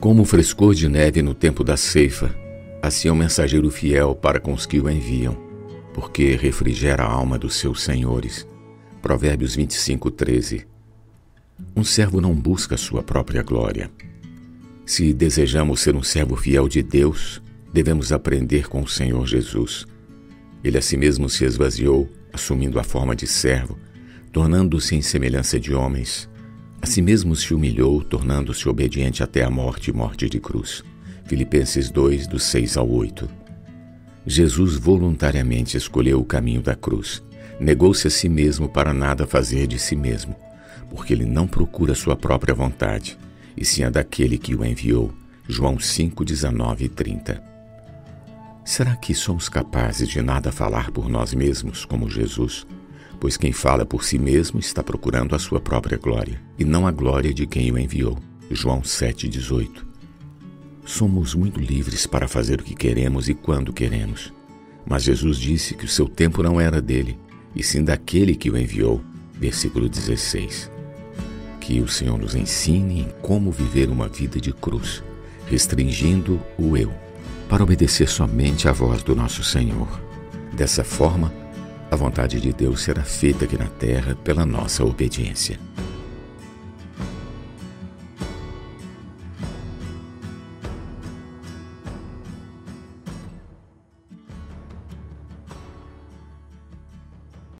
Como o frescor de neve no tempo da ceifa, assim é o mensageiro fiel para com os que o enviam, porque refrigera a alma dos seus senhores. Provérbios 25, 13. Um servo não busca sua própria glória. Se desejamos ser um servo fiel de Deus, devemos aprender com o Senhor Jesus. Ele a si mesmo se esvaziou, assumindo a forma de servo, tornando-se em semelhança de homens a si mesmo se humilhou, tornando-se obediente até a morte morte de cruz. Filipenses 2, do 6 ao 8. Jesus voluntariamente escolheu o caminho da cruz. Negou-se a si mesmo para nada fazer de si mesmo, porque ele não procura sua própria vontade, e sim a daquele que o enviou. João 5, 19 e 30. Será que somos capazes de nada falar por nós mesmos, como Jesus? Pois quem fala por si mesmo está procurando a sua própria glória, e não a glória de quem o enviou. João 7,18 Somos muito livres para fazer o que queremos e quando queremos. Mas Jesus disse que o seu tempo não era dele, e sim daquele que o enviou. Versículo 16. Que o Senhor nos ensine em como viver uma vida de cruz, restringindo o eu, para obedecer somente à voz do nosso Senhor. Dessa forma, a vontade de Deus será feita aqui na terra pela nossa obediência.